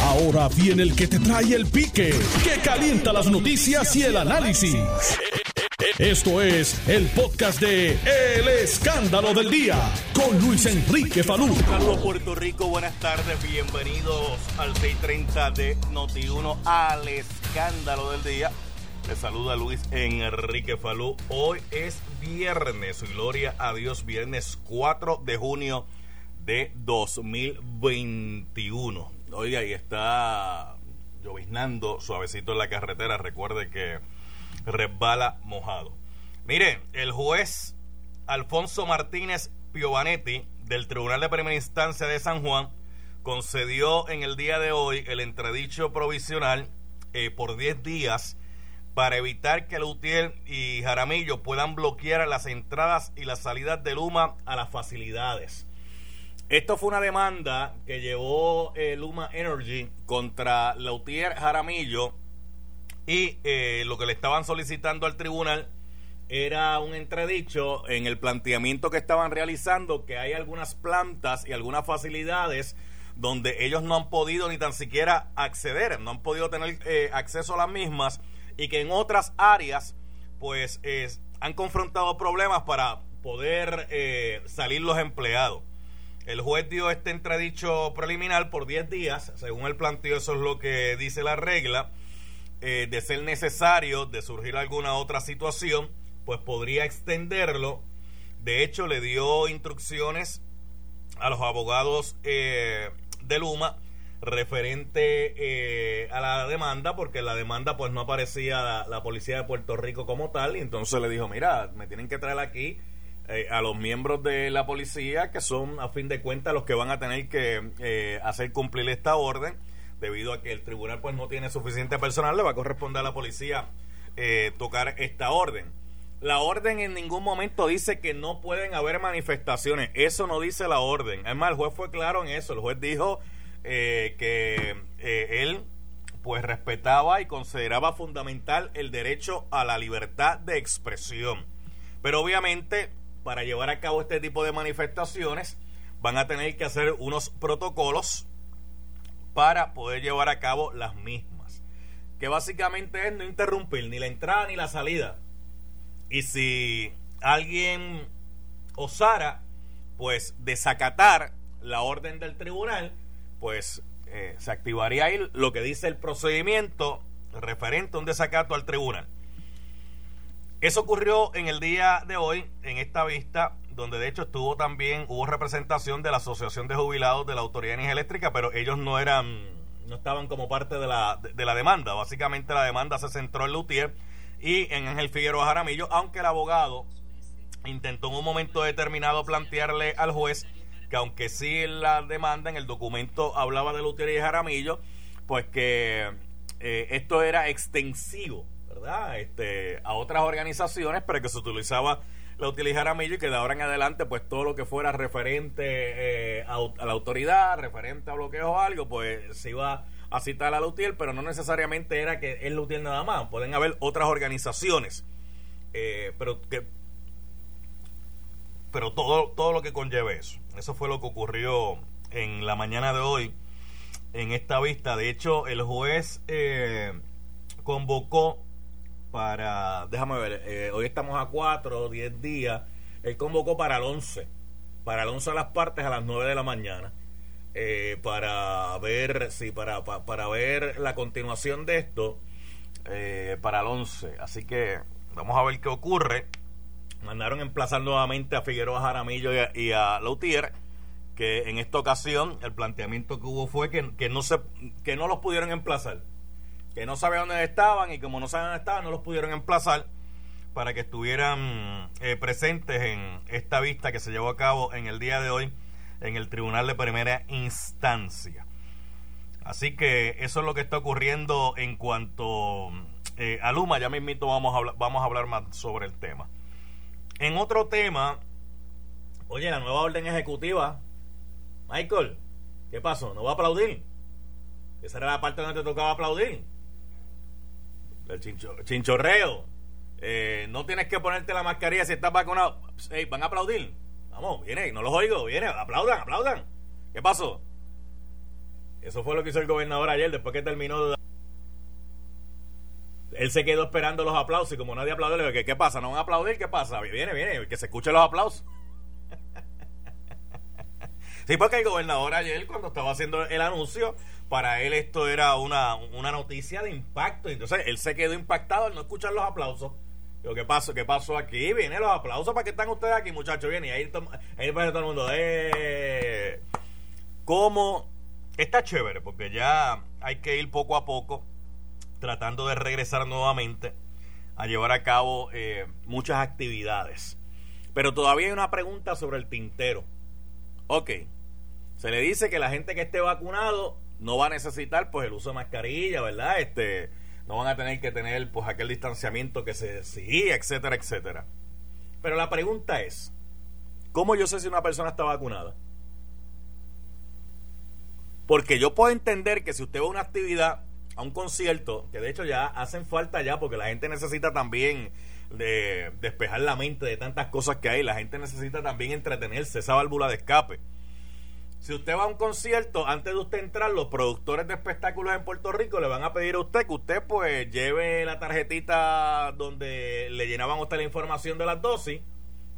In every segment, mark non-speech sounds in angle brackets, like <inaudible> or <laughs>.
Ahora viene el que te trae el pique, que calienta las noticias y el análisis. Esto es el podcast de El Escándalo del Día con Luis Enrique Falú. Saludos Puerto Rico, buenas tardes, bienvenidos al 630 de Noti1 al Escándalo del Día. Les saluda Luis Enrique Falú. Hoy es viernes, gloria a Dios, viernes 4 de junio de 2021. Oiga, ahí está lloviznando suavecito en la carretera. Recuerde que resbala mojado. Mire, el juez Alfonso Martínez Piovanetti del Tribunal de Primera Instancia de San Juan concedió en el día de hoy el entredicho provisional eh, por 10 días para evitar que Lutier y Jaramillo puedan bloquear las entradas y las salidas de Luma a las facilidades. Esto fue una demanda que llevó eh, Luma Energy contra Lautier Jaramillo y eh, lo que le estaban solicitando al tribunal era un entredicho en el planteamiento que estaban realizando que hay algunas plantas y algunas facilidades donde ellos no han podido ni tan siquiera acceder, no han podido tener eh, acceso a las mismas y que en otras áreas pues han confrontado problemas para poder eh, salir los empleados. El juez dio este entredicho preliminar por 10 días, según el planteo, eso es lo que dice la regla, eh, de ser necesario, de surgir alguna otra situación, pues podría extenderlo. De hecho, le dio instrucciones a los abogados eh, de Luma referente eh, a la demanda, porque la demanda pues no aparecía la, policía de Puerto Rico como tal, y entonces le dijo, mira, me tienen que traer aquí eh, a los miembros de la policía, que son a fin de cuentas los que van a tener que eh, hacer cumplir esta orden, debido a que el tribunal pues no tiene suficiente personal, le va a corresponder a la policía tocar esta orden. La orden en ningún momento dice que no pueden haber manifestaciones. Eso no dice la orden. Además, el juez fue claro en eso. El juez dijo eh, que eh, él pues respetaba y consideraba fundamental el derecho a la libertad de expresión. Pero obviamente para llevar a cabo este tipo de manifestaciones van a tener que hacer unos protocolos para poder llevar a cabo las mismas. Que básicamente es no interrumpir ni la entrada ni la salida. Y si alguien osara pues desacatar la orden del tribunal, pues eh, se activaría ahí lo que dice el procedimiento referente a un desacato al tribunal. Eso ocurrió en el día de hoy, en esta vista, donde de hecho estuvo también, hubo representación de la Asociación de Jubilados de la Autoridad de Energía Eléctrica, pero ellos no eran, no estaban como parte de la, de, la demanda. Básicamente la demanda se centró en Lutier y en Ángel Figueroa Jaramillo, aunque el abogado intentó en un momento determinado plantearle al juez que aunque sí la demanda, en el documento hablaba de Lutier y Jaramillo, pues que eh, esto era extensivo, Este, a otras organizaciones, pero que se utilizaba la y Jaramillo y que de ahora en adelante, pues todo lo que fuera referente eh, a, la autoridad, referente a bloqueos o algo, pues se iba a citar a Lutier, pero no necesariamente era que es Lutier nada más, pueden haber otras organizaciones, eh, pero que pero todo, todo lo que conlleve eso. Eso fue lo que ocurrió en la mañana de hoy en esta vista. De hecho, el juez eh, convocó para, déjame ver, eh, hoy estamos a cuatro o diez días, él convocó para el 11, para el 11 de las partes a las 9 de la mañana, eh, para ver, sí, para, para, ver la continuación de esto, para el 11. Así que vamos a ver qué ocurre. Mandaron emplazar nuevamente a Figueroa Jaramillo y a, Lautier que en esta ocasión el planteamiento que hubo fue que, que, no se que no los pudieron emplazar que no sabían dónde estaban y como no sabían dónde estaban no los pudieron emplazar para que estuvieran eh, presentes en esta vista que se llevó a cabo en el día de hoy en el Tribunal de Primera Instancia. Así que eso es lo que está ocurriendo en cuanto eh, a Luma. Ya mismito vamos a, vamos a hablar más sobre el tema. En otro tema, oye, la nueva orden ejecutiva, Michael, ¿qué pasó? ¿No va a aplaudir? Esa era la parte donde te tocaba aplaudir. El chinchorreo. Eh, no tienes que ponerte la mascarilla si estás vacunado. Hey, van a aplaudir. Vamos, viene, no los oigo, viene, aplaudan, aplaudan. ¿Qué pasó? Eso fue lo que hizo el gobernador ayer después que terminó de él se quedó esperando los aplausos y como nadie aplaudió, le dijo, ¿qué, pasa? ¿No van a aplaudir? ¿Qué pasa? Viene, viene, que se escuchen los aplausos. Sí, porque el gobernador ayer cuando estaba haciendo el anuncio, para él esto era una, una noticia de impacto. Entonces él se quedó impactado al no escuchar los aplausos. Digo, ¿qué pasó? ¿Qué pasó aquí? Vienen los aplausos para que están ustedes aquí, muchachos. Viene y ahí, ahí todo el mundo. Eh. ¿Cómo? Está chévere porque ya hay que ir poco a poco tratando de regresar nuevamente a llevar a cabo eh, muchas actividades. Pero todavía hay una pregunta sobre el tintero. Ok, se le dice que la gente que esté vacunado no va a necesitar pues el uso de mascarilla, ¿verdad? Este, no van a tener que tener pues aquel distanciamiento que se exigía, etcétera, etcétera. Pero la pregunta es, ¿cómo yo sé si una persona está vacunada? Porque yo puedo entender que si usted va a una actividad a un concierto, que de hecho ya hacen falta ya, porque la gente necesita también de despejar la mente de tantas cosas que hay, la gente necesita también entretenerse, esa válvula de escape. Si usted va a un concierto, antes de usted entrar, los productores de espectáculos en Puerto Rico le van a pedir a usted que usted pues lleve la tarjetita donde le llenaban a usted la información de las dosis,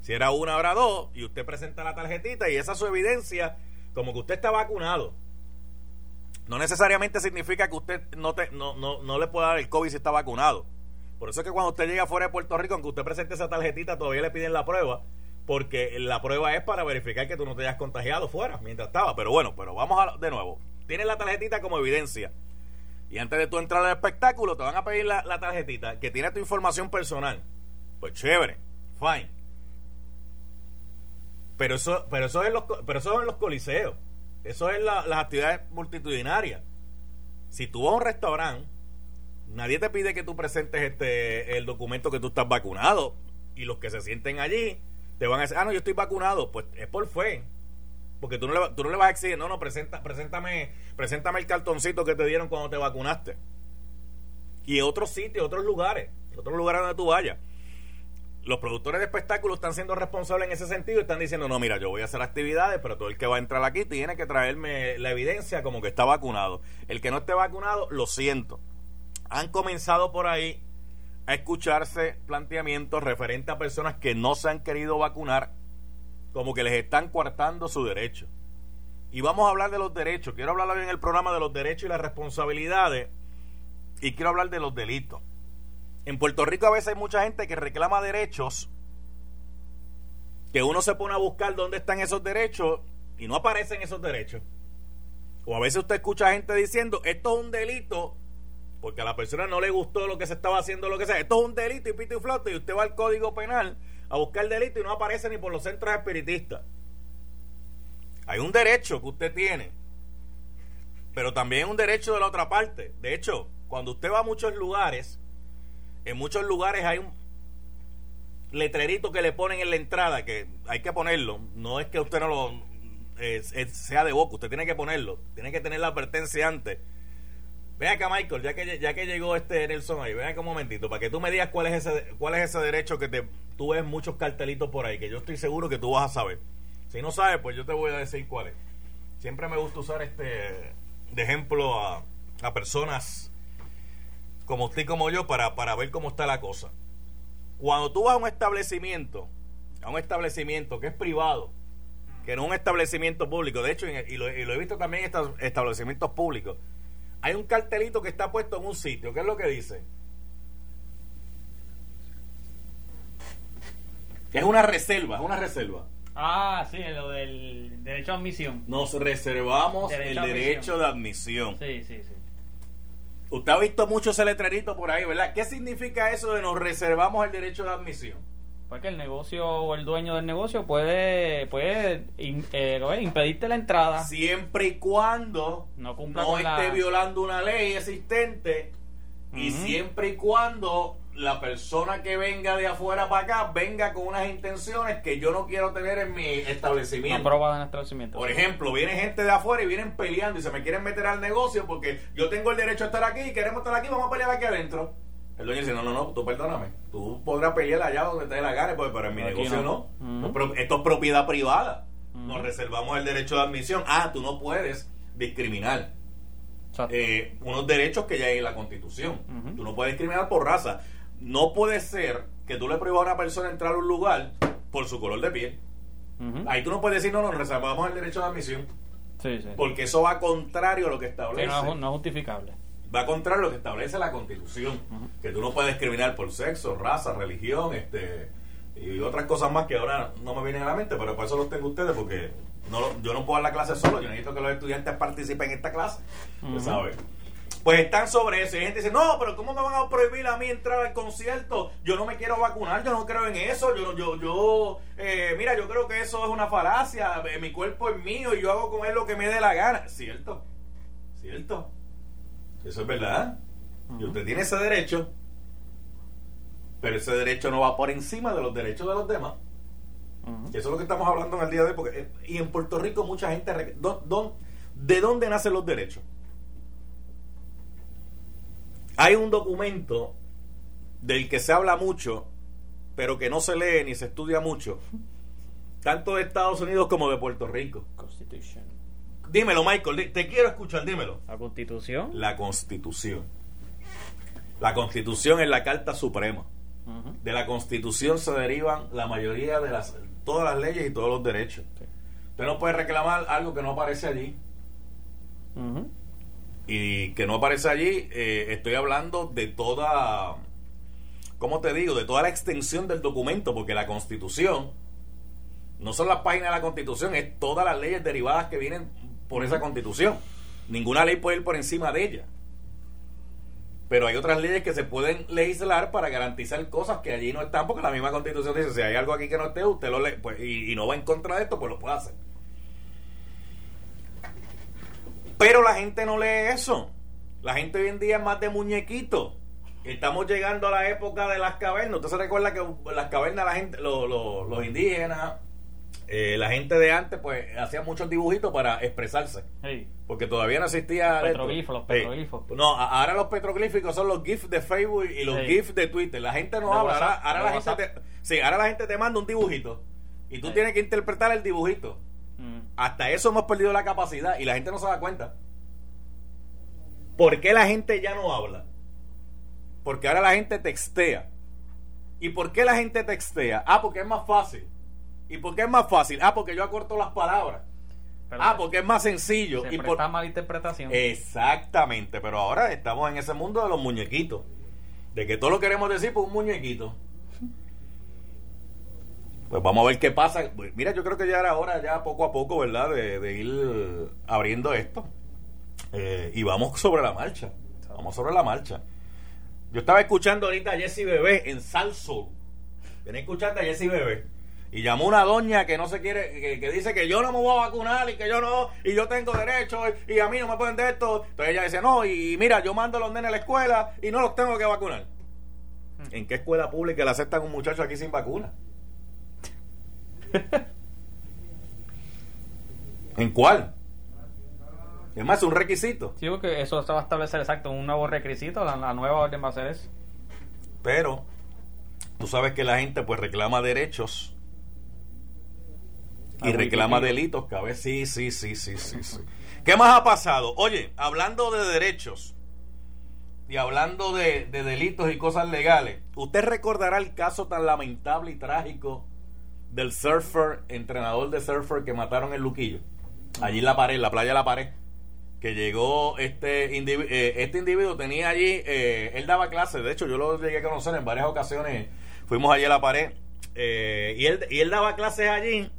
si era una, hora dos, y usted presenta la tarjetita y esa es su evidencia como que usted está vacunado. No necesariamente significa que usted no, te, no, no, no le pueda dar el COVID si está vacunado. Por eso es que cuando usted llega fuera de Puerto Rico, aunque usted presente esa tarjetita, todavía le piden la prueba, porque la prueba es para verificar que tú no te hayas contagiado fuera mientras estaba. Pero bueno, pero vamos a, de nuevo. Tienes la tarjetita como evidencia. Y antes de tú entrar al espectáculo, te van a pedir la, la tarjetita que tiene tu información personal. Pues chévere, fine. Pero eso, pero eso es los, pero eso es en los coliseos. Eso es las actividades multitudinarias. Si tú vas a un restaurante, nadie te pide que tú presentes este el documento que tú estás vacunado. Y los que se sienten allí te van a decir, ah, no, yo estoy vacunado. Pues es por fe. Porque tú no le, tú no le vas a exigir, no, no, presenta, preséntame, preséntame el cartoncito que te dieron cuando te vacunaste. Y otros sitios, otros lugares, otros lugares donde tú vayas los productores de espectáculos están siendo responsables en ese sentido y están diciendo, no, mira, yo voy a hacer actividades, pero todo el que va a entrar aquí tiene que traerme la evidencia como que está vacunado. El que no esté vacunado, lo siento. Han comenzado por ahí a escucharse planteamientos referentes a personas que no se han querido vacunar, como que les están coartando su derecho. Y vamos a hablar de los derechos. Quiero hablar hoy en el programa de los derechos y las responsabilidades y quiero hablar de los delitos. En Puerto Rico a veces hay mucha gente que reclama derechos, que uno se pone a buscar dónde están esos derechos y no aparecen esos derechos. O a veces usted escucha gente diciendo, esto es un delito, porque a la persona no le gustó lo que se estaba haciendo, lo que sea. Esto es un delito y pito y flote, y usted va al Código Penal a buscar el delito y no aparece ni por los centros espiritistas. Hay un derecho que usted tiene, pero también un derecho de la otra parte. De hecho, cuando usted va a muchos lugares, en muchos lugares hay un letrerito que le ponen en la entrada, que hay que ponerlo. No es que usted no lo eh, sea de boca, usted tiene que ponerlo. Tiene que tener la advertencia antes. Ven acá, Michael, ya que, ya que llegó este Nelson ahí, ven acá un momentito, para que tú me digas cuál es ese, cuál es ese derecho que te, tú ves muchos cartelitos por ahí, que yo estoy seguro que tú vas a saber. Si no sabes, pues yo te voy a decir cuál es. Siempre me gusta usar este de ejemplo a, a personas como usted y como yo, para, para ver cómo está la cosa. Cuando tú vas a un establecimiento, a un establecimiento que es privado, que no es un establecimiento público, de hecho, y lo, he visto también en establecimientos públicos, hay un cartelito que está puesto en un sitio, ¿qué es lo que dice? Es una reserva, es una reserva. Ah, sí, lo del derecho a admisión. Nos reservamos el derecho de admisión. Sí, sí, sí. Usted ha visto mucho ese letrerito por ahí, ¿verdad? ¿Qué significa eso de nos reservamos el derecho de admisión? Porque el negocio o el dueño del negocio puede, puede eh, impedirte la entrada. Siempre y cuando no, esté violando una ley existente y siempre y cuando la persona que venga de afuera para acá venga con unas intenciones que yo no quiero tener en mi establecimiento. en establecimiento. Por ejemplo, viene gente de afuera y vienen peleando y se me quieren meter al negocio porque yo tengo el derecho a estar aquí y queremos estar aquí, vamos a pelear aquí adentro. El dueño dice, no, no, no, tú perdóname, tú podrás pelear allá donde te dé la gana, pues, pero en mi negocio no. Esto es propiedad privada. Nos reservamos el derecho de admisión. Ah, tú no puedes discriminar. Eh, unos derechos que ya hay en la Constitución. Ujú. Tú no puedes discriminar por raza. No puede ser que tú le prohíbas a una persona entrar a un lugar por su color de piel. Ahí tú no puedes decir, no, nos reservamos el derecho de admisión. Sí, sí. Porque eso va contrario a lo que Sí, establece. no, no es justificable. Va contrario a lo que establece la Constitución. Que tú no puedes discriminar por sexo, raza, religión, este y otras cosas más que ahora no me vienen a la mente, pero por eso los tengo ustedes, porque no, yo no puedo dar la clase solo, yo necesito que los estudiantes participen en esta clase. Ujú. ¿Usted sabe? Pues están sobre eso. Y gente dice, no, pero ¿cómo me van a prohibir a mí entrar al concierto? Yo no me quiero vacunar, yo no creo en eso. Yo, yo, yo, eh, mira, yo creo que eso es una falacia. eh, Mi cuerpo es mío y yo hago con él lo que me dé la gana. Cierto, cierto. Eso es verdad. Y usted tiene ese derecho, pero ese derecho no va por encima de los derechos de los demás. Eso es lo que estamos hablando en el día de hoy. Porque, eh, y en Puerto Rico mucha gente... rec- ¿dó- dó- ¿De dónde nacen los derechos? Hay un documento del que se habla mucho, pero que no se lee ni se estudia mucho, tanto de Estados Unidos como de Puerto Rico. Constitution. Dímelo, Michael, te quiero escuchar, dímelo. La Constitución. La Constitución. La Constitución es la Carta Suprema. De la Constitución se derivan la mayoría de las todas las leyes y todos los derechos. Sí. Usted no puede reclamar algo que no aparece allí. Y que no aparece allí, eh, estoy hablando de toda, ¿cómo te digo? De toda la extensión del documento, porque la Constitución no son las páginas de la Constitución, es todas las leyes derivadas que vienen por esa Constitución. Ninguna ley puede ir por encima de ella. Pero hay otras leyes que se pueden legislar para garantizar cosas que allí no están, porque la misma Constitución dice, si hay algo aquí que no esté, usted lo lee, pues, y, no va en contra de esto, pues lo puede hacer. Pero la gente no lee eso. La gente hoy en día es más de muñequito. Estamos llegando a la época de las cavernas. Usted se recuerda que las cavernas, la gente, lo- lo- los indígenas, eh, la gente de antes, pues hacían muchos dibujitos para expresarse. Sí. Porque todavía no existía. Petroglifos, los Sí. petroglifos. No, ahora los petroglíficos son los GIFs de Facebook y los Sí. GIFs de Twitter. La gente no De habla. Ahora, WhatsApp, ahora la gente te, sí, ahora la gente te manda un dibujito. Y tú tienes que interpretar el dibujito. Mm. Hasta eso hemos perdido la capacidad y la gente no se da cuenta. ¿Por qué la gente ya no habla? Porque ahora la gente textea. ¿Y por qué la gente textea? Ah, porque es más fácil. ¿Y por qué es más fácil? Ah, porque yo acorto las palabras. Pero Ah, porque es más sencillo. se y por- mala interpretación. Exactamente, pero ahora estamos en ese mundo de los muñequitos. De que todo lo queremos decir por un muñequito. Pues vamos a ver qué pasa. Pues Mira, yo creo que ya era hora, ya poco a poco, ¿verdad? De, de ir abriendo esto. Eh, y vamos sobre la marcha. Vamos sobre la marcha. Yo estaba escuchando ahorita a Jesse Bebé en Salso. Venía escuchando a Jesse Bebé. Y llamó una doña que no se quiere, que, que dice que yo no me voy a vacunar y que yo no, y yo tengo derecho y, y a mí no me pueden de esto. Entonces ella dice, no, y, mira, yo mando a los nenes a la escuela y no los tengo que vacunar. ¿En qué escuela pública le aceptan un muchacho aquí sin vacuna? <laughs> ¿En cuál? Es más, es un requisito. Sí, porque eso se va a establecer exacto un nuevo requisito. La, la nueva orden va a ser eso. Pero tú sabes que la gente pues reclama derechos y reclama delitos que a veces sí, sí, sí, sí, sí, sí. ¿Qué más ha pasado? Oye, hablando de derechos y hablando de, de delitos y cosas legales, usted recordará el caso tan lamentable y trágico del surfer, entrenador de surfer que mataron en Luquillo, allí en la pared, en la playa de la pared que llegó este individuo, este individuo tenía allí, eh, él daba clases, de hecho yo lo llegué a conocer en varias ocasiones, fuimos allí a la pared, eh, y, él, y él daba clases allí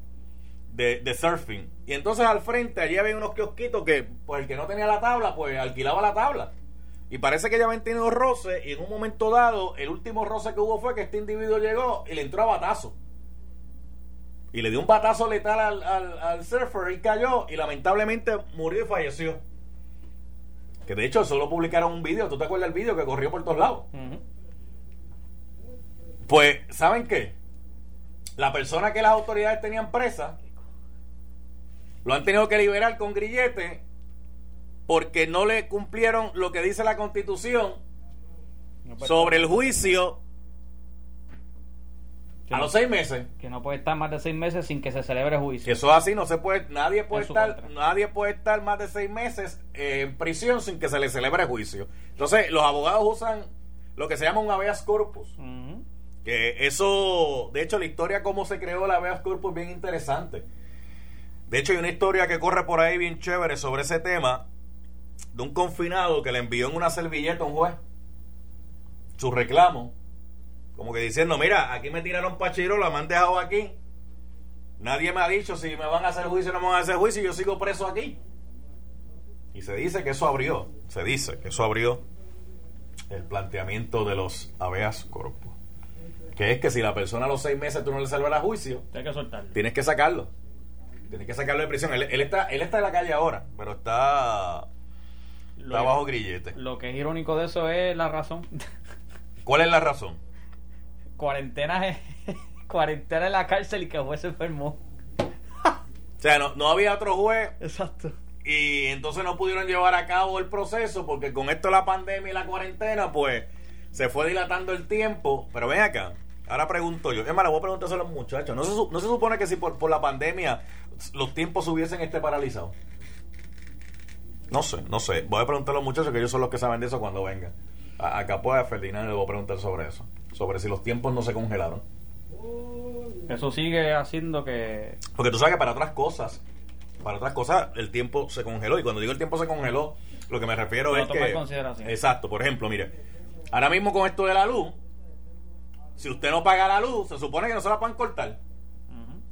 de, de surfing. Y entonces al frente allí había unos kiosquitos que, pues el que no tenía la tabla, pues alquilaba la tabla. Y parece que ya habían tenido roces y en un momento dado, el último roce que hubo fue que este individuo llegó y le entró a batazo. Y le dio un batazo letal al, al, al surfer y cayó y lamentablemente murió y falleció. Que de hecho solo publicaron un video, ¿tú te acuerdas del video que corrió por todos lados? Pues, ¿saben qué? La persona que las autoridades tenían presa lo han tenido que liberar con grillete porque no le cumplieron lo que dice la constitución No, pues, sobre el juicio A los seis meses. Que no puede estar más de seis meses sin que se celebre juicio. Que eso es así, no se puede, nadie puede En estar, nadie puede estar más de seis meses eh, en prisión sin que se le celebre juicio. Entonces, los abogados usan lo que se llama un habeas corpus. Que eso, de hecho, la historia cómo se creó la habeas corpus es bien interesante. De hecho, hay una historia que corre por ahí bien chévere sobre ese tema de un confinado que le envió en una servilleta a un juez su reclamo, como que diciendo, mira, aquí me tiraron pachirola, me han dejado aquí. Nadie me ha dicho si me van a hacer juicio o no me van a hacer juicio y yo sigo preso aquí. Y se dice que eso abrió, se dice que eso abrió el planteamiento de los habeas corpus. Que es que si la persona a los seis meses tú no le celebras juicio, Hay que soltarlo. tienes que sacarlo. Tienes que sacarlo de prisión. Él, él está, él está en la calle ahora, pero está, Lo, está bajo grillete. lo que es irónico de eso es la razón. <laughs> ¿Cuál es la razón? cuarentena es- <laughs> cuarentena en la cárcel y que el juez se enfermó. O sea, no, no había otro juez Exacto. y entonces no pudieron llevar a cabo el proceso porque con esto la pandemia y la cuarentena, pues se fue dilatando el tiempo. Pero ven acá, ahora pregunto yo. Es más, le voy a preguntar a los muchachos. ¿No se, no se supone que si por, por la pandemia los tiempos hubiesen este paralizados? No sé, no sé. Voy a preguntar a los muchachos que ellos son los que saben de eso cuando vengan. A, acá pues a Ferdinand le voy a preguntar sobre eso. Sobre si los tiempos no se congelaron. Eso sigue haciendo que Porque tú sabes que para otras cosas, para otras cosas, el tiempo se congeló. Y cuando digo el tiempo se congeló, lo que me refiero es que. consideración. Exacto, por ejemplo, mire, ahora mismo con esto de la luz, si usted no paga la luz, se supone que no se la pueden cortar.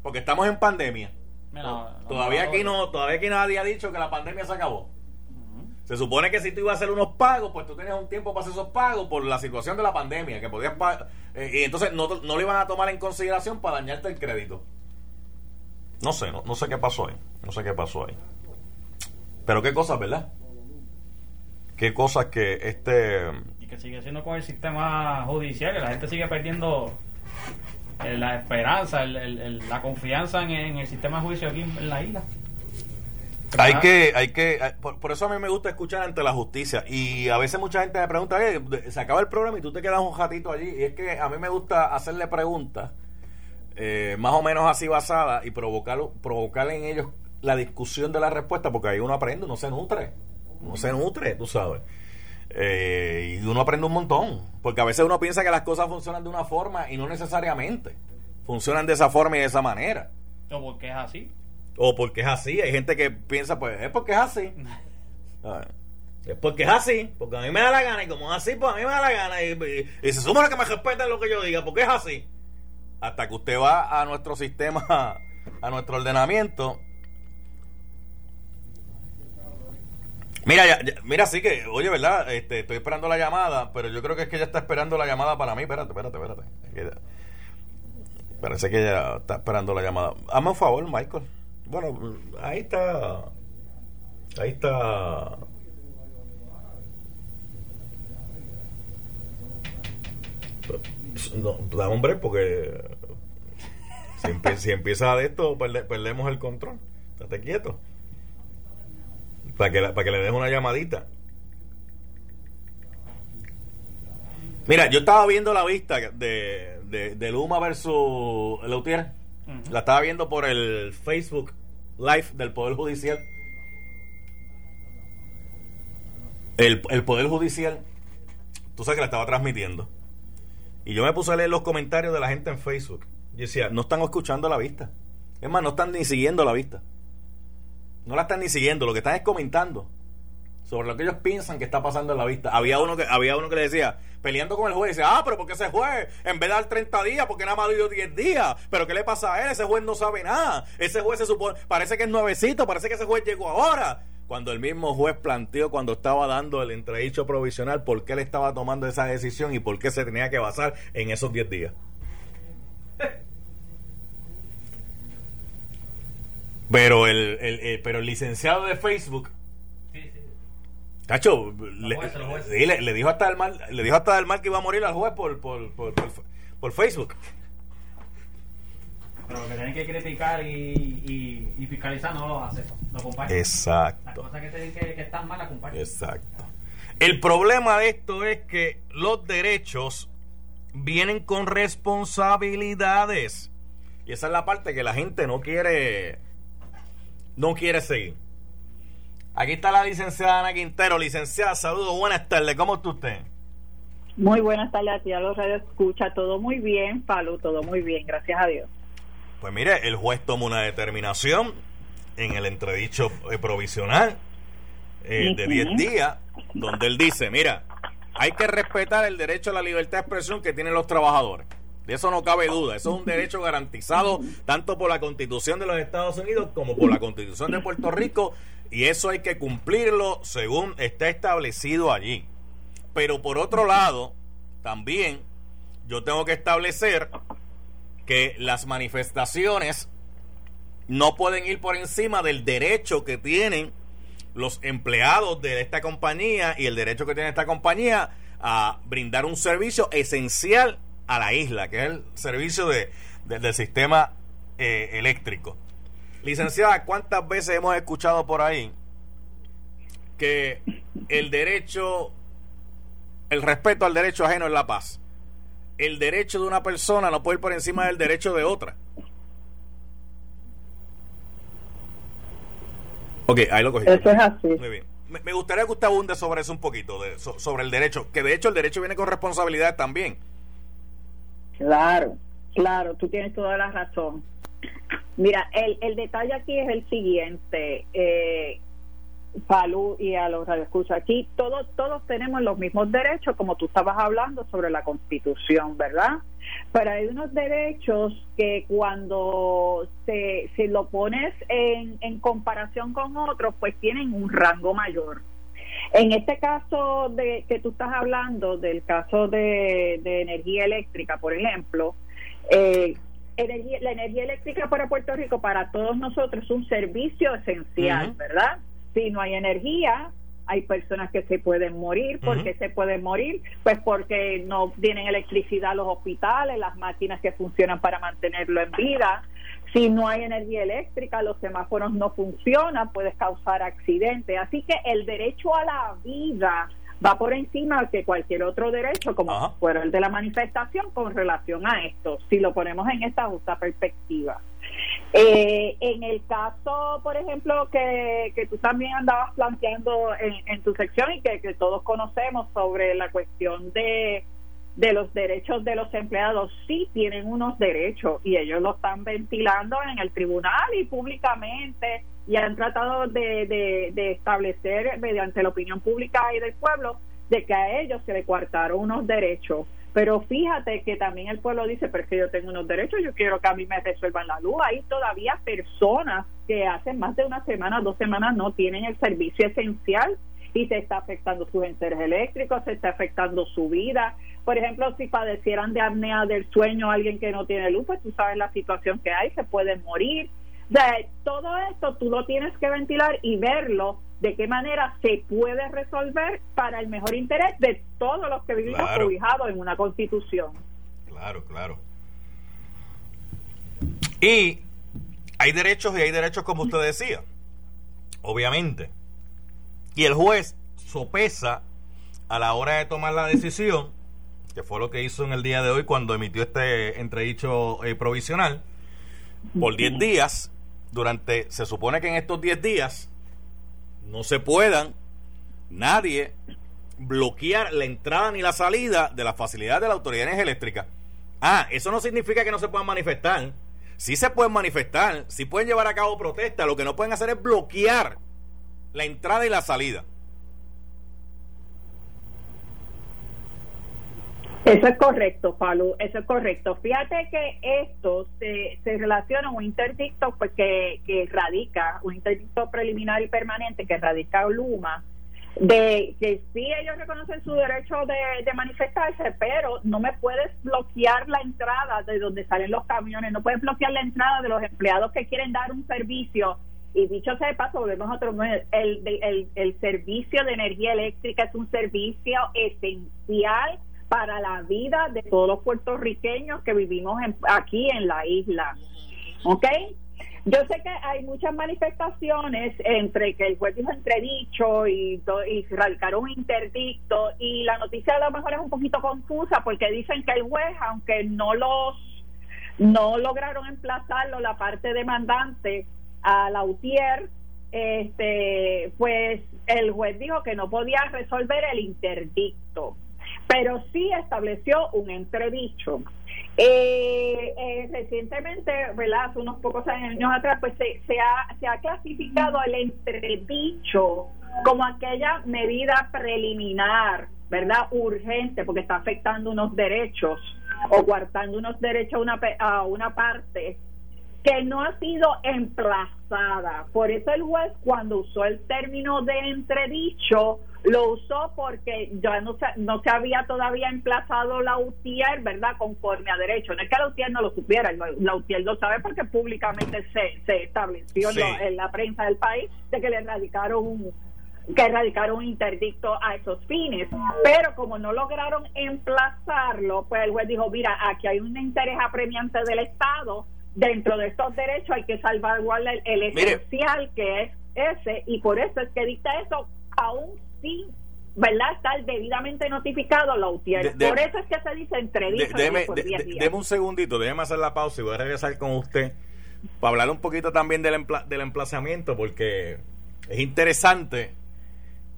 Porque estamos en pandemia. Mira, No, no, todavía aquí no, todavía aquí nadie ha dicho que la pandemia se acabó. Se supone que si tú ibas a hacer unos pagos, pues tú tenías un tiempo para hacer esos pagos por la situación de la pandemia, que podías eh, y entonces no, no lo iban a tomar en consideración para dañarte el crédito. No sé, no, no sé qué pasó ahí. No sé qué pasó ahí. Pero qué cosas, ¿verdad? Qué cosas que este... Y que sigue siendo con el sistema judicial, que la gente sigue perdiendo eh, la esperanza, el- el- el- la confianza en, en el sistema de juicio aquí en, la isla. Hay Ah. que, hay que, eh, por, por eso a mí me gusta escuchar ante la justicia. Y a veces mucha gente me pregunta, "Oye, de- se acaba el programa y tú te quedas un ratito allí. Y es que a mí me gusta hacerle preguntas, eh, más o menos así basadas, y provocar, provocar en ellos la discusión de la respuesta, porque ahí uno aprende, uno se nutre. Uno se nutre, tú sabes. Eh, y uno aprende un montón. Porque a veces uno piensa que las cosas funcionan de una forma y no necesariamente. Funcionan de esa forma y de esa manera. O porque es así. O porque es así. Hay gente que piensa, pues es porque es así. <laughs> Ah, Es porque es así. Porque a mí me da la gana. Y como es así, pues a mí me da la gana. Y, y- y se supone que me respetan lo que yo diga. Porque es así. Hasta que usted va a nuestro sistema, <laughs> a nuestro ordenamiento. Mira, ya- mira, sí que, oye, ¿verdad? Este, estoy esperando la llamada, pero yo creo que es que ella está esperando la llamada para mí. Espérate, espérate, espérate. Parece que ella está esperando la llamada. Hazme un favor, Michael. Bueno, ahí está. Ahí está. No, da hombre, porque si empieza de esto, perde- perdemos el control. Estate quieto. Para que, la- para que le des una llamadita. Mira, yo estaba viendo la vista de, de, de Luma versus Leutier. La estaba viendo por el Facebook Live del Poder Judicial. El, el Poder Judicial, tú sabes que la estaba transmitiendo. Y yo me puse a leer los comentarios de la gente en Facebook. Yo decía, no están escuchando la vista. Es más, no están ni siguiendo la vista. No la están ni siguiendo, lo que están es comentando sobre lo que ellos piensan que está pasando en la vista. Había uno que había uno que le decía, peleando con el juez, dice, ah, pero ¿por qué ese juez, en vez de dar 30 días, porque nada más dio 10 días? ¿Pero qué le pasa a él? Ese juez no sabe nada. Ese juez se supone, parece que es nuevecito, parece que ese juez llegó ahora. Cuando el mismo juez planteó cuando estaba dando el entredicho provisional por qué él estaba tomando esa decisión y por qué se tenía que basar en esos 10 días. Pero el, el- el- pero el licenciado de Facebook Sí, sí. Cacho, le, le- le dijo hasta el mal, le dijo hasta el mal que iba a morir al juez por, por, por, por, por Facebook. Pero lo que tienen que criticar y, y, y fiscalizar no lo hace. Lo comparten. Las Exacto, cosas que, tienen que, que están mal las comparten. exacto. El problema de esto es que los derechos vienen con responsabilidades. Y esa es la parte que la gente no quiere no quiere seguir. Aquí está la licenciada Ana Quintero. Licenciada, saludos, buenas tardes. ¿Cómo está usted? Muy buenas tardes a ti, a los radio escucha. Todo muy bien, Palo, todo muy bien, gracias a Dios. Pues mire, el juez tomó una determinación en el entredicho eh, provisional eh, de 10 días, donde él dice, mira, hay que respetar el derecho a la libertad de expresión que tienen los trabajadores. De eso no cabe duda. Eso es un derecho garantizado tanto por la Constitución de los Estados Unidos como por la Constitución de Puerto Rico y eso hay que cumplirlo según está establecido allí. Pero por otro lado, también yo tengo que establecer que las manifestaciones no pueden ir por encima del derecho que tienen los empleados de esta compañía y el derecho que tiene esta compañía a brindar un servicio esencial a la isla, que es el servicio de, del sistema eh, eléctrico. Licenciada, ¿cuántas veces hemos escuchado por ahí que el derecho, el respeto al derecho ajeno es la paz? El derecho de una persona no puede ir por encima del derecho de otra. Ok, ahí lo cogí. Eso es así. Muy bien. Me, gustaría que usted abunde sobre eso un poquito, de, sobre el derecho, que de hecho el derecho viene con responsabilidad también. Claro, claro, tú tienes toda la razón. Mira, el, el detalle aquí es el siguiente, eh, Falú y a los radioescuchas. Aquí todos, todos tenemos los mismos derechos, como tú estabas hablando sobre la Constitución, ¿verdad? Pero hay unos derechos que cuando se, se lo pones en, en comparación con otros, pues tienen un rango mayor. En este caso de que tú estás hablando, del caso de, de energía eléctrica, por ejemplo, eh, la energía eléctrica para Puerto Rico, para todos nosotros, es un servicio esencial, ¿verdad? Si no hay energía, hay personas que se pueden morir. ¿Por qué se pueden morir? Pues porque no tienen electricidad los hospitales, las máquinas que funcionan para mantenerlo en vida. Si no hay energía eléctrica, los semáforos no funcionan, puedes causar accidentes. Así que el derecho a la vida va por encima de cualquier otro derecho, como fuera el de la manifestación, con relación a esto, si lo ponemos en esta justa perspectiva. Eh, en el caso, por ejemplo, que, que tú también andabas planteando en, tu sección y que, que todos conocemos sobre la cuestión de, de los derechos de los empleados, sí tienen unos derechos y ellos lo están ventilando en el tribunal y públicamente y han tratado de, de, establecer mediante la opinión pública y del pueblo de que a ellos se le coartaron unos derechos. Pero fíjate que también el pueblo dice, pero es que yo tengo unos derechos, yo quiero que a mí me resuelvan la luz. Hay todavía personas que hace más de una semana, dos semanas no tienen el servicio esencial y se está afectando sus enseres eléctricos, se está afectando su vida. Por ejemplo, si padecieran de apnea del sueño alguien que no tiene luz, pues tú sabes la situación que hay, se pueden morir de todo esto tú lo tienes que ventilar y verlo de qué manera se puede resolver para el mejor interés de todos los que vivimos claro. en una constitución. Claro, claro. Y hay derechos y hay derechos como usted decía, obviamente. Y el juez sopesa a la hora de tomar la decisión, que fue lo que hizo en el día de hoy cuando emitió este entredicho eh, provisional, por 10 días durante, se supone que en estos 10 días no se puedan nadie bloquear la entrada ni la salida de la facilidad de la Autoridad de Energía Eléctrica. Ah, eso no significa que no se puedan manifestar. Sí se pueden manifestar, sí pueden llevar a cabo protestas, lo que no pueden hacer es bloquear la entrada y la salida. Eso es correcto, Palu, eso es correcto. Fíjate que esto se, se relaciona a un interdicto pues, que, que radica, un interdicto preliminar y permanente que radica Luma, de que sí ellos reconocen su derecho de, de, manifestarse, pero no me puedes bloquear la entrada de donde salen los camiones, no puedes bloquear la entrada de los empleados que quieren dar un servicio. Y dicho sea de paso, volvemos a otro el, el, el servicio de energía eléctrica es un servicio esencial para la vida de todos los puertorriqueños que vivimos aquí en la isla. ¿Ok? Yo sé que hay muchas manifestaciones entre que el juez dijo entredicho y, y radicaron un interdicto y la noticia a lo mejor es un poquito confusa porque dicen que el juez, aunque no los no lograron emplazarlo la parte demandante a la UTIER, este, pues el juez dijo que no podía resolver el interdicto, pero sí estableció un entredicho. Eh, eh, recientemente, ¿verdad? Hace unos pocos años atrás, pues se, se, ha, se ha clasificado el entredicho como aquella medida preliminar, ¿verdad? Urgente, porque está afectando unos derechos o guardando unos derechos a una, a una parte que no ha sido emplazada. Por eso el juez cuando usó el término de entredicho lo usó porque ya no se, no se había todavía emplazado la UTIER, ¿verdad? Conforme a derecho. No es que la UTIER no lo supiera, la UTIER lo sabe porque públicamente se, se estableció en, la prensa del país de que le erradicaron un que erradicaron un interdicto a esos fines. Pero como no lograron emplazarlo, pues el juez dijo, mira, aquí hay un interés apremiante del Estado, dentro de estos derechos hay que salvaguardar el, el esencial que es ese, y por eso es que dicta eso, aún sin ¿verdad? Estar debidamente notificado la UTIER. Por eso es que se dice entredicho. Deme un segundito, déjeme hacer la pausa y voy a regresar con usted para hablar un poquito también del, del emplazamiento, porque es interesante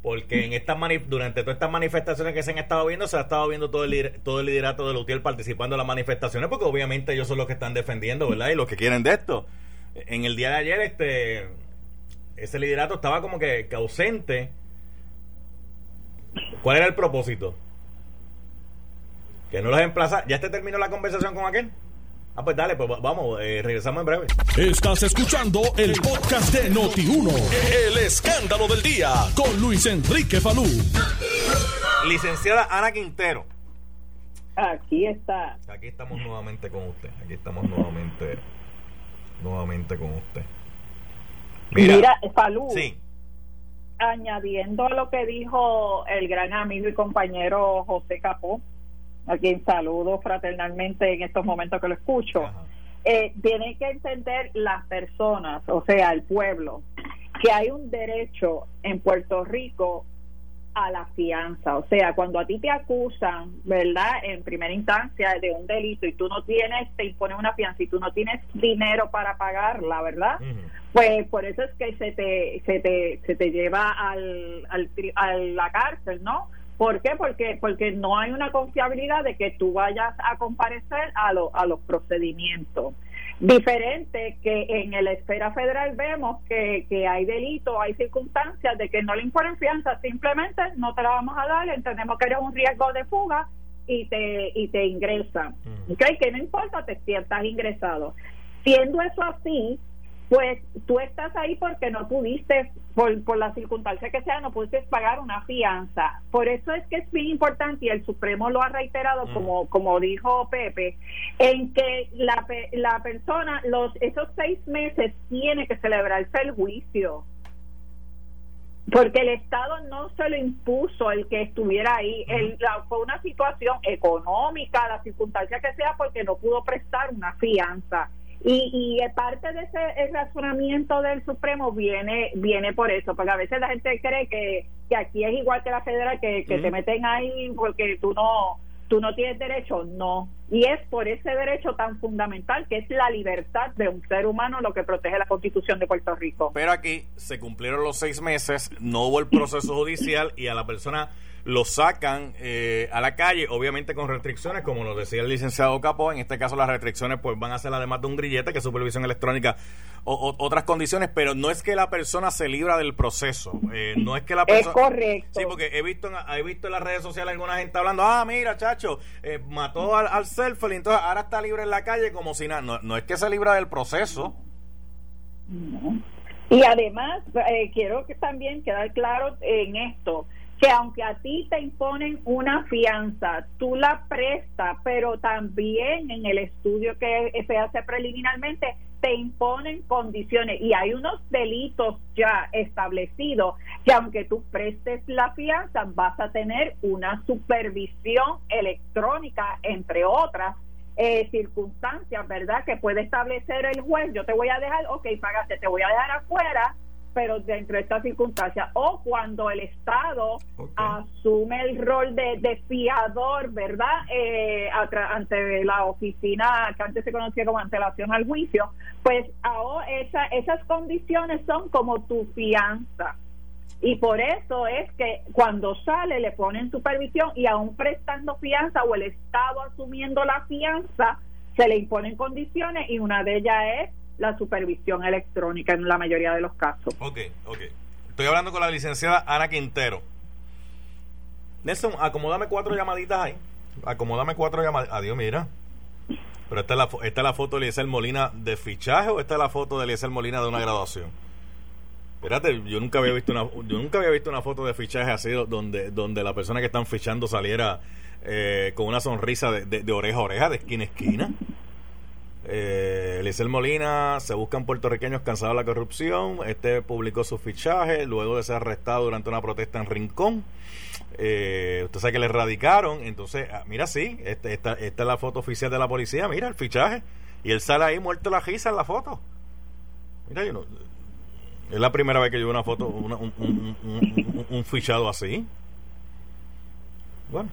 porque en estas durante todas estas manifestaciones que se han estado viendo, se ha estado viendo todo el, todo el liderato de Lutiel participando en las manifestaciones, porque obviamente ellos son los que están defendiendo, ¿verdad? Y los que quieren de esto. En el día de ayer, este ese liderato estaba como que, ausente. ¿Cuál era el propósito? Que no los emplaza. ¿Ya te terminó la conversación con aquel? Ah, pues dale, pues vamos, eh, regresamos en breve. Estás escuchando el podcast de Noti1, el escándalo del día, con Luis Enrique Falú. Licenciada Ana Quintero. Aquí está. Aquí estamos nuevamente con usted. Aquí estamos nuevamente, nuevamente con usted. Mira, Falú. Sí. Añadiendo a lo que dijo el gran amigo y compañero José Capó a quien saludo fraternalmente en estos momentos que lo escucho, eh, tiene que entender las personas, o sea, el pueblo, que hay un derecho en Puerto Rico a la fianza. O sea, cuando a ti te acusan, ¿verdad? En primera instancia de un delito y tú no tienes, te imponen una fianza y tú no tienes dinero para pagarla, ¿verdad? Pues por eso es que se te, se te, se te lleva al, al, a la cárcel, ¿no? ¿Por qué? Porque, porque no hay una confiabilidad de que tú vayas a comparecer a, a los procedimientos. Diferente que en la esfera federal vemos que, que hay delitos, hay circunstancias de que no le imponen fianza, simplemente no te la vamos a dar, entendemos que eres un riesgo de fuga y te, y te ingresan. Mm. Que no importa te, si estás ingresado. Siendo eso así, pues tú estás ahí porque no pudiste, por, por la circunstancia que sea, no pudiste pagar una fianza. Por eso es que es bien importante, y el Supremo lo ha reiterado, mm. como, como dijo Pepe, en que la, la persona, los esos seis meses, tiene que celebrarse el juicio. Porque el Estado no se lo impuso el que estuviera ahí. El, fue una situación económica, la circunstancia que sea, porque no pudo prestar una fianza y, y parte de ese razonamiento del Supremo viene viene por eso, porque a veces la gente cree que, que aquí es igual que la federal, que, que te meten ahí porque tú no tú no tienes derecho, no. Y es por ese derecho tan fundamental que es la libertad de un ser humano lo que protege la Constitución de Puerto Rico. Pero aquí se cumplieron los seis meses, no hubo el proceso judicial y a la persona lo sacan eh, a la calle, obviamente con restricciones, como lo decía el licenciado Capó, en este caso las restricciones pues van a ser además de un grillete, que es supervisión electrónica, o, otras condiciones, pero no es que la persona se libra del proceso, eh, no es que la persona... Es correcto. Sí, porque he visto, en, he visto en las redes sociales alguna gente hablando, ah, mira, chacho, eh, mató al, al y entonces ahora está libre en la calle como si nada, no, no es que se libra del proceso. Y además, quiero que también quedar claro en esto, que aunque a ti te imponen una fianza, tú la prestas, pero también en el estudio que se hace preliminarmente te imponen condiciones y hay unos delitos ya establecidos que aunque tú prestes la fianza vas a tener una supervisión electrónica, entre otras, eh, circunstancias, ¿verdad? Que puede establecer el juez. Yo te voy a dejar, ok, pagaste, te voy a dejar afuera, pero dentro de estas circunstancias. O cuando el Estado asume el rol de, fiador, ¿verdad? Eh, ante la oficina que antes se conocía como antelación al juicio, pues ahora esa, esas condiciones son como tu fianza. Y por eso es que cuando sale le ponen supervisión y aún prestando fianza o el Estado asumiendo la fianza, se le imponen condiciones y una de ellas es la supervisión electrónica en la mayoría de los casos. Ok, ok. Estoy hablando con la licenciada Ana Quintero. Nelson, acomódame cuatro llamaditas ahí. Acomódame cuatro llamadas. Adiós, mira. Pero esta es, la, esta es la foto de Eliezer Molina de fichaje o esta es la foto de Eliezer Molina de una graduación. Espérate, yo nunca había visto una, yo nunca había visto una foto de fichaje así donde, donde la persona que están fichando saliera eh, con una sonrisa de, de, oreja a oreja, de esquina a esquina. Eh, Eliezer Molina se buscan puertorriqueños cansados de la corrupción. Este publicó su fichaje luego de ser arrestado durante una protesta en Rincón. Eh, usted sabe que le erradicaron. Entonces, ah, mira, sí, este, esta, esta es la foto oficial de la policía. Mira el fichaje. Y él sale ahí muerto la risa en la foto. Mira, yo no, es la primera vez que yo veo una foto, un, fichado así. Bueno,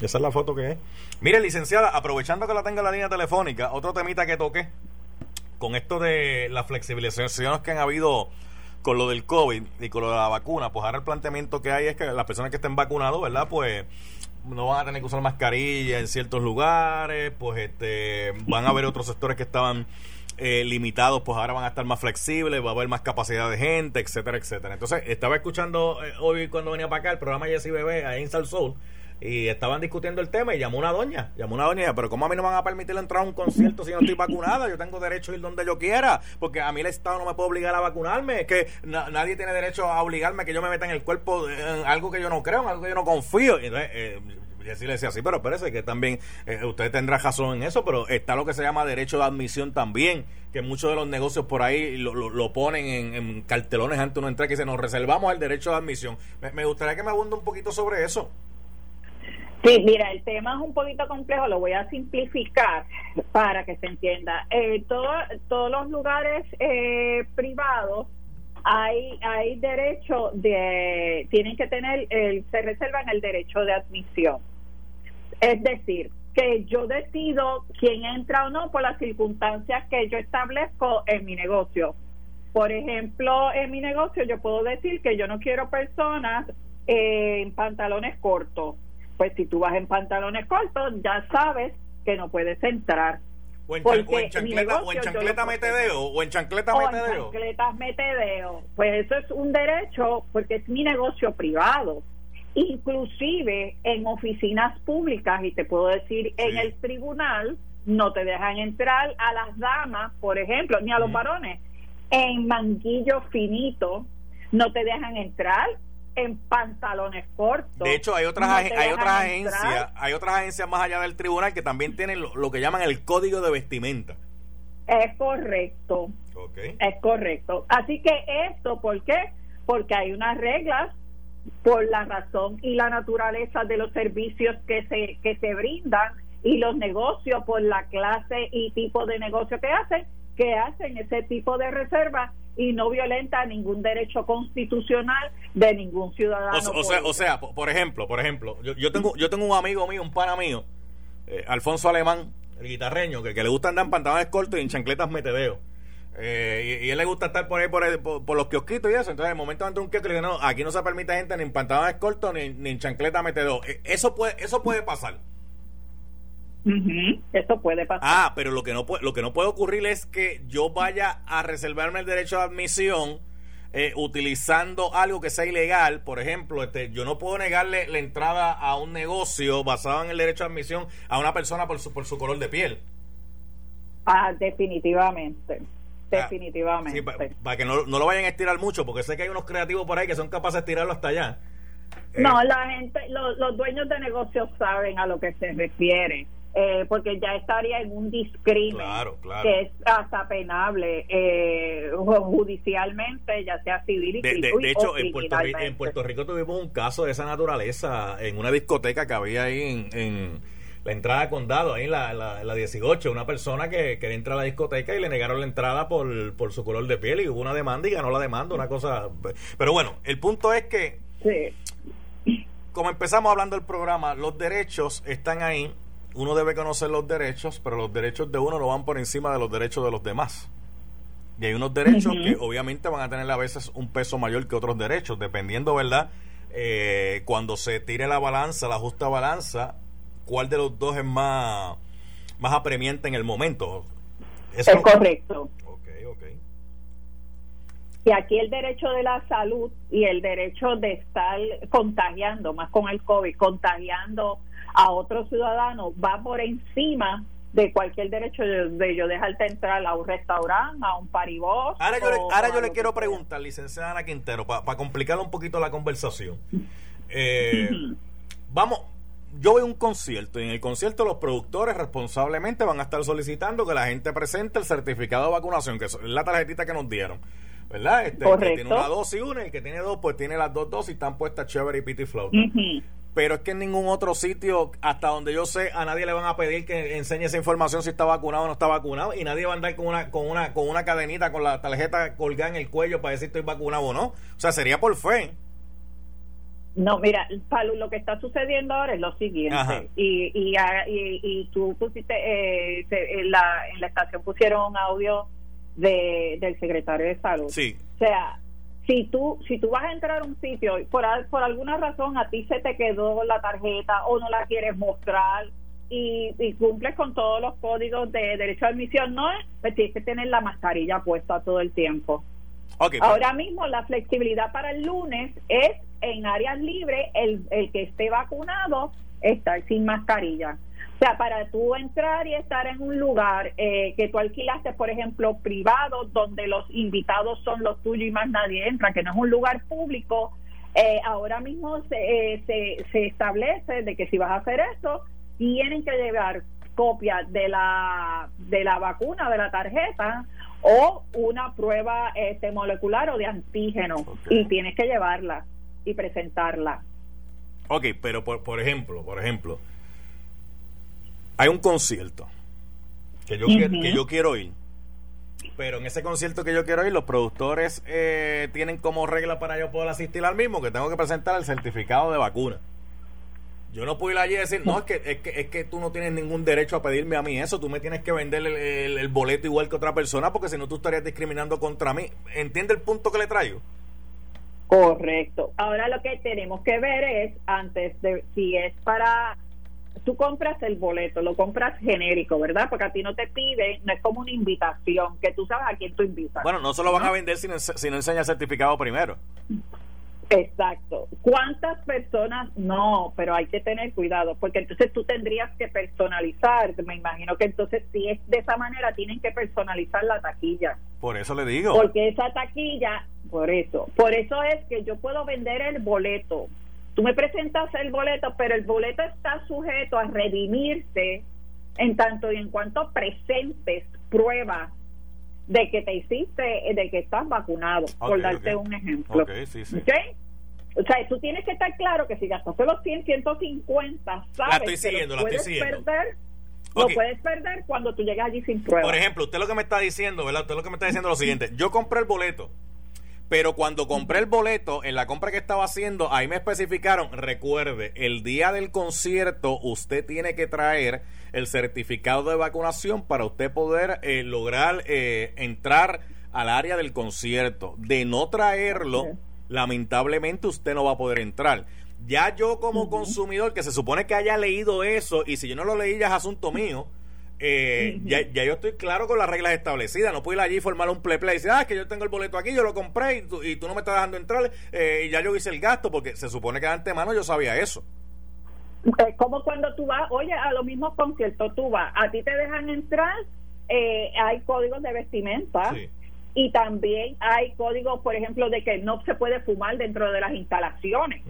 esa es la foto que es. Mire, licenciada, aprovechando que la tenga en la línea telefónica, otro temita que toqué con esto de las flexibilizaciones que han habido con lo del COVID y con lo de la vacuna, pues ahora el planteamiento que hay es que las personas que estén vacunados, ¿verdad? Pues no van a tener que usar mascarilla en ciertos lugares, pues este van a haber otros sectores que estaban eh, limitados, pues ahora van a estar más flexibles, va a haber más capacidad de gente, etcétera, etcétera. Entonces, estaba escuchando eh, hoy cuando venía para acá el programa Jessy Bebé ahí en Sal Soul y estaban discutiendo el tema y llamó una doña, llamó una doña, pero ¿cómo a mí no me van a permitir entrar a un concierto si no estoy vacunada? Yo tengo derecho a ir donde yo quiera, porque a mí el Estado no me puede obligar a vacunarme, es que nadie tiene derecho a obligarme a que yo me meta en el cuerpo en algo que yo no creo, en algo que yo no confío. Entonces, eh, y así le decía, sí, pero parece que también eh, usted tendrá razón en eso, pero está lo que se llama derecho de admisión también, que muchos de los negocios por ahí lo, lo, ponen en, cartelones antes de uno entrar, que se nos reservamos el derecho de admisión. Me, gustaría que me abunde un poquito sobre eso. Sí, mira, el tema es un poquito complejo, lo voy a simplificar para que se entienda. Eh, todo, todos los lugares eh, privados hay hay derecho de tienen que tener el, se reservan el derecho de admisión es decir, que yo decido quién entra o no por las circunstancias que yo establezco en mi negocio. Por ejemplo, en mi negocio yo puedo decir que yo no quiero personas en pantalones cortos. Pues si tú vas en pantalones cortos, ya sabes que no puedes entrar. O en, chancleta, o en chancleta metedeo, o en chancleta metedeo. En chancletas metedeo. Pues eso es un derecho porque es mi negocio privado inclusive en oficinas públicas, y te puedo decir en el tribunal, no te dejan entrar a las damas, por ejemplo, ni a los varones. En manguillo finito, no te dejan entrar en pantalones cortos. De hecho, hay otras, hay otras agencias, hay otras agencias más allá del tribunal que también tienen lo, que llaman el código de vestimenta. Es correcto. Es correcto. Así que esto, ¿por qué? Porque hay unas reglas por la razón y la naturaleza de los servicios que se, que se brindan y los negocios por la clase y tipo de negocio que hacen, que hacen ese tipo de reserva y no violenta ningún derecho constitucional de ningún ciudadano. O, sea, o sea, por ejemplo, por ejemplo, yo, yo, tengo yo tengo un amigo mío, un pana mío, eh, Alfonso Alemán, el guitarreño, que, que le gusta andar en pantalones cortos y en chancletas metedeo eh, y, y, él le gusta estar por ahí, por, por, los kiosquitos y eso. Entonces, en el momento de un kiosco, le dice, no, aquí no se permite gente ni en pantalones cortos ni, ni en chancleta metedor. Eh, eso puede, eso puede pasar. Eso puede pasar. Ah, pero lo que, no puede, lo que no puede ocurrir es que yo vaya a reservarme el derecho de admisión eh, utilizando algo que sea ilegal. Por ejemplo, este, yo no puedo negarle la entrada a un negocio basado en el derecho de admisión a una persona por su, por su color de piel. Ah, definitivamente. Definitivamente. para que no, lo vayan a estirar mucho, porque sé que hay unos creativos por ahí que son capaces de estirarlo hasta allá. No, eh, la gente, los dueños de negocios saben a lo que se refiere. Eh, porque ya estaría en un discrimen que es hasta penable eh, judicialmente, ya sea civil y de, de, hecho, en Puerto, Rico, en Puerto, Rico, tuvimos un caso de esa naturaleza en una discoteca que había ahí en la entrada a condado, ahí en la, la, 18, una persona que quería entrar a la discoteca y le negaron la entrada por, por su color de piel y hubo una demanda y ganó la demanda, una cosa... Pero bueno, el punto es que... Como empezamos hablando del programa, los derechos están ahí, uno debe conocer los derechos, pero los derechos de uno no van por encima de los derechos de los demás. Y hay unos derechos que obviamente van a tener a veces un peso mayor que otros derechos, dependiendo, ¿verdad? Eh, cuando se tire la balanza, la justa balanza, cuál de los dos es más, más apremiante en el momento. es correcto. Ok, ok. Y aquí el derecho de la salud y el derecho de estar contagiando, más con el COVID, contagiando a otros ciudadanos, va por encima de cualquier derecho de, yo dejarte entrar a un restaurante, a un paribos. Ahora yo, le, ahora yo le quiero preguntar, licenciada Ana Quintero, para complicar un poquito la conversación. Eh, vamos, yo voy a un concierto y en el concierto los productores responsablemente van a estar solicitando que la gente presente el certificado de vacunación, que es la tarjetita que nos dieron. ¿Verdad? Este, el que tiene una dosis una y el que tiene dos, pues tiene las dos dosis, están puestas chévere y piti float. Pero es que en ningún otro sitio, hasta donde yo sé, a nadie le van a pedir que enseñe esa información si está vacunado o no está vacunado. Y nadie va a andar con una, con una, con una cadenita, con la tarjeta colgada en el cuello para decir estoy vacunado o no. O sea, sería por fe. No, mira, Palu, lo que está sucediendo ahora es lo siguiente. Y, y, y, tú pusiste, eh, en, la, en la estación pusieron un audio de, del secretario de salud. Sí. O sea, si tú si tú vas a entrar a un sitio y por, por alguna razón a ti se te quedó la tarjeta o no la quieres mostrar y, y cumples con todos los códigos de derecho a admisión, no, pues tienes que tener la mascarilla puesta todo el tiempo. Pues. Ahora mismo la flexibilidad para el lunes es en áreas libres el, el que esté vacunado estar sin mascarilla. O sea, para tú entrar y estar en un lugar eh, que tú alquilaste, por ejemplo, privado, donde los invitados son los tuyos y más nadie entra, que no es un lugar público, eh, ahora mismo se, eh, se, se establece de que si vas a hacer eso, tienen que llevar copia de la, de la vacuna, de la tarjeta, o una prueba este, molecular o de antígeno, y tienes que llevarla y presentarla. Ok, pero por, por ejemplo, por ejemplo, hay un concierto que yo, que yo quiero ir, pero en ese concierto que yo quiero ir, los productores eh, tienen como regla para yo poder asistir al mismo que tengo que presentar el certificado de vacuna. Yo no puedo ir allí y decir, no, es que, es que, es que tú no tienes ningún derecho a pedirme a mí eso, tú me tienes que vender el, el boleto igual que otra persona, porque si no tú estarías discriminando contra mí. ¿Entiende el punto que le traigo? Correcto. Ahora lo que tenemos que ver es, antes de si es para, tú compras el boleto, lo compras genérico, ¿verdad? Porque a ti no te pide, no es como una invitación, que tú sabes a quién tú invitas. Bueno, no se lo van a vender si no, si no enseña el certificado primero. Exacto. ¿Cuántas personas? No, pero hay que tener cuidado, porque entonces tú tendrías que personalizar. Me imagino que entonces si es de esa manera, tienen que personalizar la taquilla. Por eso le digo. Porque esa taquilla, por eso, por eso es que yo puedo vender el boleto. Tú me presentas el boleto, pero el boleto está sujeto a redimirse en tanto y en cuanto presentes pruebas de que te hiciste, de que estás vacunado, por darte un ejemplo. sí, sí. O sea, tú tienes que estar claro que si gastaste los 100, 150, sabes que lo puedes perder. Lo puedes perder cuando tú llegas allí sin prueba. Por ejemplo, usted lo que me está diciendo, ¿verdad? Usted lo que me está diciendo es lo siguiente. Yo compré el boleto, pero cuando compré el boleto, en la compra que estaba haciendo, ahí me especificaron, recuerde, el día del concierto usted tiene que traer el certificado de vacunación para usted poder eh, lograr eh, entrar al área del concierto. De no traerlo lamentablemente usted no va a poder entrar. Ya yo como consumidor que se supone que haya leído eso y si yo no lo leí ya es asunto mío, eh, ya, yo estoy claro con las reglas establecidas. No puedo ir allí y formar un play play y decir, ah, es que yo tengo el boleto aquí, yo lo compré y tú, y tú no me estás dejando entrar eh, y ya yo hice el gasto porque se supone que de antemano yo sabía eso. Es como cuando tú vas, oye, a los mismos conciertos tú vas, a ti te dejan entrar, eh, hay códigos de vestimenta. Sí y también hay códigos, por ejemplo, de que no se puede fumar dentro de las instalaciones.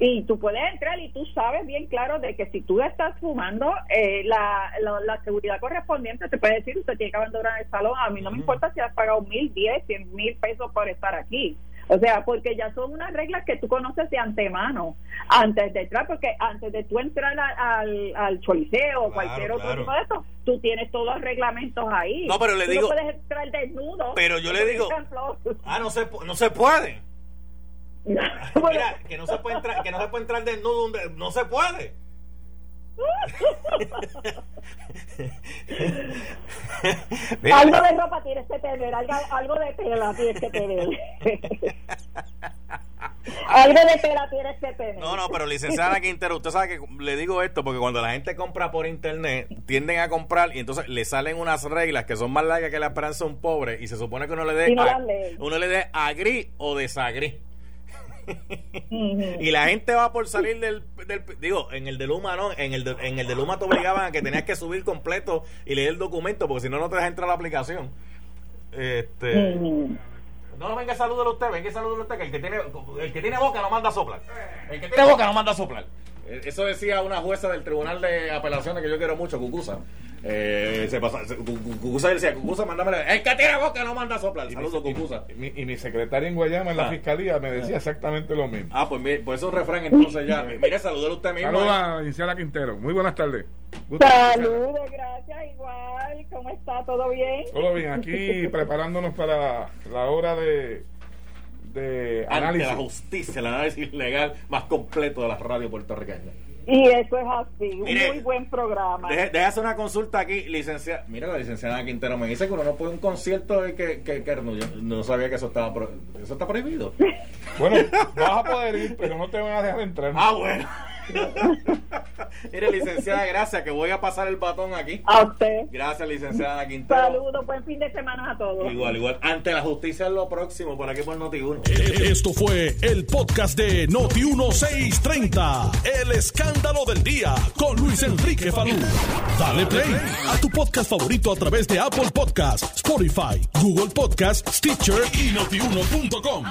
Y tú puedes entrar y tú sabes bien claro de que si tú estás fumando, eh, la, la, seguridad correspondiente te puede decir, usted tiene que abandonar el salón. A mí no me importa si has pagado mil, diez, cien mil pesos por estar aquí. O sea, porque ya son unas reglas que tú conoces de antemano, antes de entrar, porque antes de tú entrar a- al, al choliseo o Claro, cualquier otro claro. tipo de esto, tú tienes todos los reglamentos ahí. No, pero le Tú digo- No puedes entrar desnudo. Pero yo le digo-. Ah, no se, no se puede. <laughs> Mira, que no se puede entrar, que no se puede entrar desnudo, no se puede. <laughs> Algo de ropa tienes que tener, algo, algo de tela tienes que tener. <laughs> algo de tela tienes que tener. No, no, pero licenciada Quintero, usted sabe que le digo esto porque cuando la gente compra por internet, tienden a comprar y entonces le salen unas reglas que son más largas que la esperanza de un pobre y se supone que uno le dé no a- uno le dé agri o desagri. <laughs> Y la gente va por salir del, del- digo, en el de Luma no, en el de, en el de Luma te obligaban a que tenías que subir completo y leer el documento porque si no no te deja entrar a la aplicación. Este, no, venga, salúdelo usted, venga, salúdelo usted, que el que tiene, el que tiene boca no manda a soplar. El que tiene boca no manda a soplar. Eso decía una jueza del Tribunal de Apelaciones que yo quiero mucho, Cucusa. Eh, se pasa, se- Cucusa decía, Cucusa, mándame. El que tiene boca no manda a soplar. Saludos, Cucusa. Y mi, y mi secretaria en Guayama, en la Ah. fiscalía, me decía exactamente lo mismo. Ah, pues mire, pues eso es un refrán entonces ya. Mire, salúdelo usted mismo. Saludos eh. a Quintero. Muy buenas tardes. Saludos, gracias, igual. ¿Cómo está? ¿Todo bien? Todo bien, aquí preparándonos para la hora de, de Ante análisis. la justicia, el análisis legal más completo de la radio puertorriqueña. Y eso es así, un Mire, muy buen programa. Deje hacer una consulta aquí, licenciada. Mira, la licenciada Quintero me dice que uno no puede un concierto y que, que, que no, yo no sabía que eso estaba pro- eso está prohibido. Bueno, vas a poder ir, pero no te van a dejar entrar. ah, bueno. <laughs> Mire, licenciada, gracias, que voy a pasar el batón aquí. A usted. Gracias, licenciada Quintero. Saludos, buen fin de semana a todos. Igual, igual. Ante la justicia es lo próximo, por aquí por Noti1. Esto fue el podcast de Noti1630. El escándalo del día con Luis Enrique Falú. Dale play a tu podcast favorito a través de Apple Podcasts, Spotify, Google Podcasts, Stitcher y Notiuno.com.